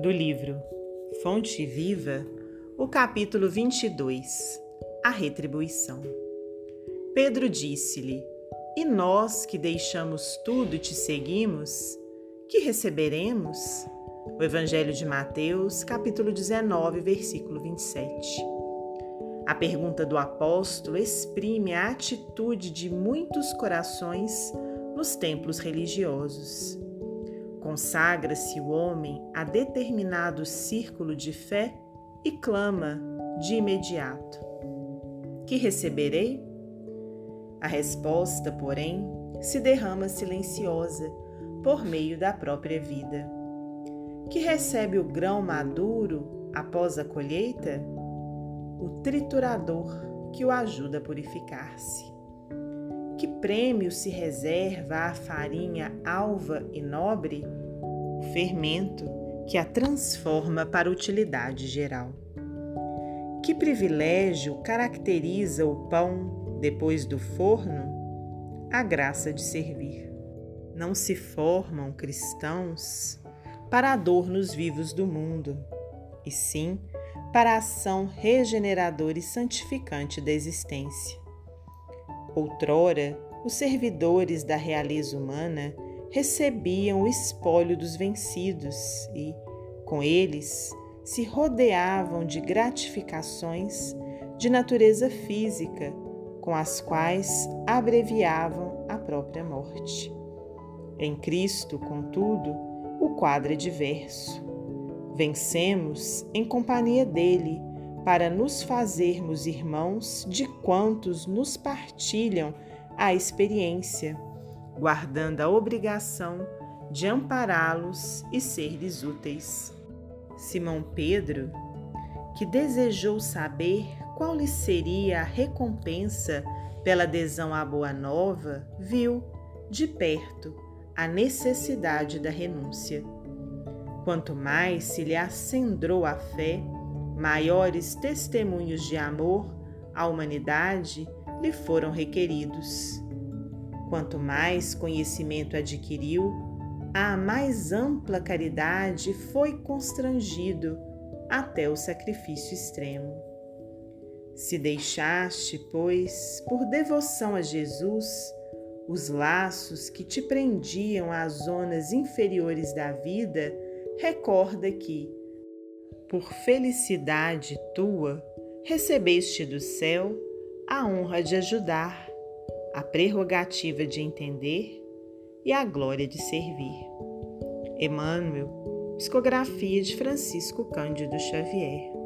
do livro Fonte Viva, o capítulo 22 A Retribuição. Pedro disse-lhe: E nós que deixamos tudo e te seguimos, que receberemos? O Evangelho de Mateus, capítulo 19, versículo 27. A pergunta do apóstolo exprime a atitude de muitos corações nos templos religiosos. Consagra-se o homem a determinado círculo de fé e clama de imediato: Que receberei? A resposta, porém, se derrama silenciosa por meio da própria vida. Que recebe o grão maduro após a colheita? O triturador que o ajuda a purificar-se. Que prêmio se reserva à farinha alva e nobre? O fermento que a transforma para utilidade geral. Que privilégio caracteriza o pão depois do forno? A graça de servir. Não se formam cristãos para a dor nos vivos do mundo, e sim para a ação regeneradora e santificante da existência. Outrora, os servidores da realeza humana recebiam o espólio dos vencidos e, com eles, se rodeavam de gratificações de natureza física, com as quais abreviavam a própria morte. Em Cristo, contudo, o quadro é diverso. Vencemos em companhia dele para nos fazermos irmãos de quantos nos partilham a experiência, guardando a obrigação de ampará-los e ser-lhes úteis. Simão Pedro, que desejou saber qual lhe seria a recompensa pela adesão à Boa Nova, viu, de perto, a necessidade da renúncia. Quanto mais se lhe acendrou a fé, maiores testemunhos de amor à humanidade lhe foram requeridos. Quanto mais conhecimento adquiriu, a mais ampla caridade foi constrangido até o sacrifício extremo. Se deixaste, pois, por devoção a Jesus, os laços que te prendiam às zonas inferiores da vida, recorda que, por felicidade tua, recebeste do céu a honra de ajudar, a prerrogativa de entender e a glória de servir. Emmanuel, psicografia de Francisco Cândido Xavier.